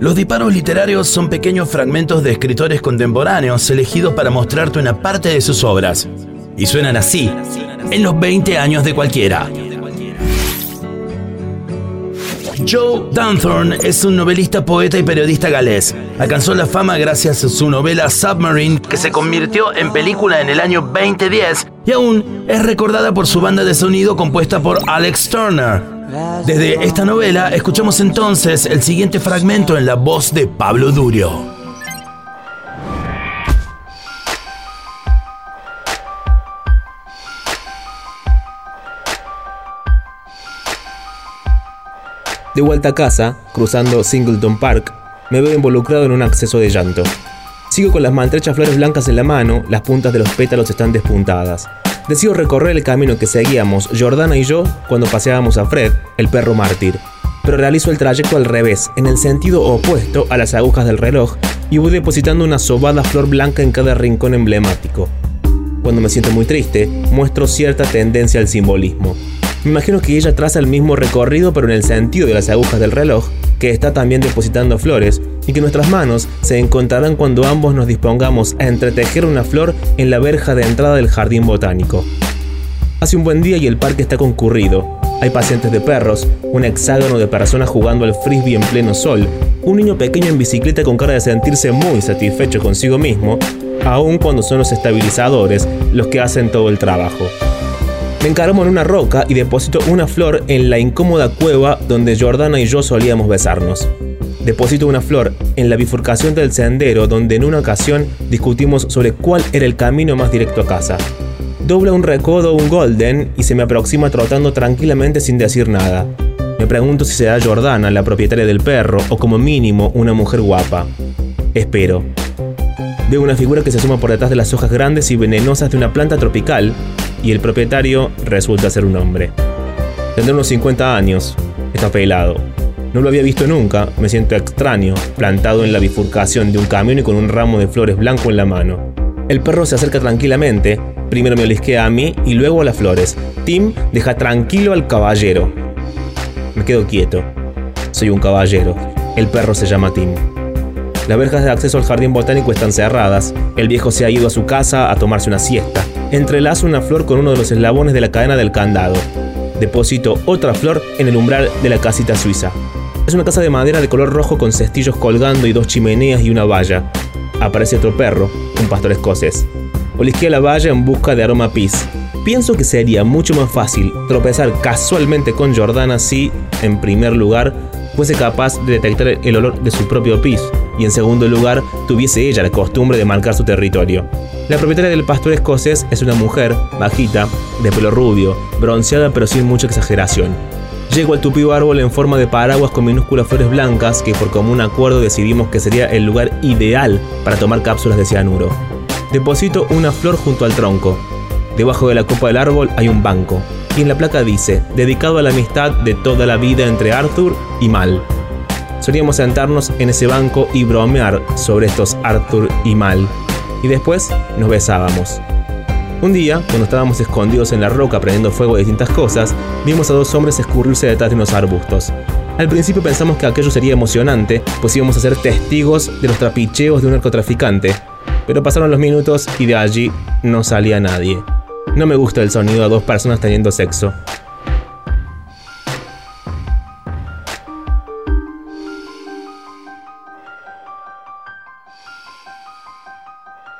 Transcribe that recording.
Los disparos literarios son pequeños fragmentos de escritores contemporáneos elegidos para mostrarte una parte de sus obras. Y suenan así, en los 20 años de cualquiera. Joe Dunthorne es un novelista, poeta y periodista galés. Alcanzó la fama gracias a su novela Submarine, que se convirtió en película en el año 2010 y aún es recordada por su banda de sonido compuesta por Alex Turner. Desde esta novela escuchamos entonces el siguiente fragmento en la voz de Pablo Durio. De vuelta a casa, cruzando Singleton Park, me veo involucrado en un acceso de llanto. Sigo con las maltrechas flores blancas en la mano, las puntas de los pétalos están despuntadas. Decido recorrer el camino que seguíamos Jordana y yo cuando paseábamos a Fred, el perro mártir. Pero realizo el trayecto al revés, en el sentido opuesto a las agujas del reloj, y voy depositando una sobada flor blanca en cada rincón emblemático. Cuando me siento muy triste, muestro cierta tendencia al simbolismo. Me imagino que ella traza el mismo recorrido pero en el sentido de las agujas del reloj, que está también depositando flores, y que nuestras manos se encontrarán cuando ambos nos dispongamos a entretejer una flor en la verja de entrada del jardín botánico. Hace un buen día y el parque está concurrido. Hay pacientes de perros, un hexágono de personas jugando al frisbee en pleno sol, un niño pequeño en bicicleta con cara de sentirse muy satisfecho consigo mismo, aun cuando son los estabilizadores los que hacen todo el trabajo. Me encaramo en una roca y deposito una flor en la incómoda cueva donde Jordana y yo solíamos besarnos. Deposito una flor en la bifurcación del sendero donde en una ocasión discutimos sobre cuál era el camino más directo a casa. Dobla un recodo un golden y se me aproxima trotando tranquilamente sin decir nada. Me pregunto si será Jordana la propietaria del perro o como mínimo una mujer guapa. Espero. Veo una figura que se asoma por detrás de las hojas grandes y venenosas de una planta tropical y el propietario resulta ser un hombre. Tendrá unos 50 años, está pelado. No lo había visto nunca, me siento extraño, plantado en la bifurcación de un camión y con un ramo de flores blanco en la mano. El perro se acerca tranquilamente, primero me olisquea a mí y luego a las flores. Tim deja tranquilo al caballero. Me quedo quieto. Soy un caballero. El perro se llama Tim. Las verjas de acceso al jardín botánico están cerradas. El viejo se ha ido a su casa a tomarse una siesta. Entrelazo una flor con uno de los eslabones de la cadena del candado. Deposito otra flor en el umbral de la casita suiza. Es una casa de madera de color rojo con cestillos colgando y dos chimeneas y una valla. Aparece otro perro, un pastor escocés. Olisquea la valla en busca de aroma pis. Pienso que sería mucho más fácil tropezar casualmente con Jordana si, en primer lugar, fuese capaz de detectar el olor de su propio pis y en segundo lugar tuviese ella la costumbre de marcar su territorio. La propietaria del pastor escocés es una mujer, bajita, de pelo rubio, bronceada pero sin mucha exageración. Llego al tupido árbol en forma de paraguas con minúsculas flores blancas que por común acuerdo decidimos que sería el lugar ideal para tomar cápsulas de cianuro. Deposito una flor junto al tronco. Debajo de la copa del árbol hay un banco, y en la placa dice, dedicado a la amistad de toda la vida entre Arthur y Mal. Solíamos sentarnos en ese banco y bromear sobre estos Arthur y Mal y después nos besábamos. Un día, cuando estábamos escondidos en la roca prendiendo fuego de distintas cosas, vimos a dos hombres escurrirse detrás de unos arbustos. Al principio pensamos que aquello sería emocionante, pues íbamos a ser testigos de los trapicheos de un narcotraficante, pero pasaron los minutos y de allí no salía nadie. No me gusta el sonido de dos personas teniendo sexo.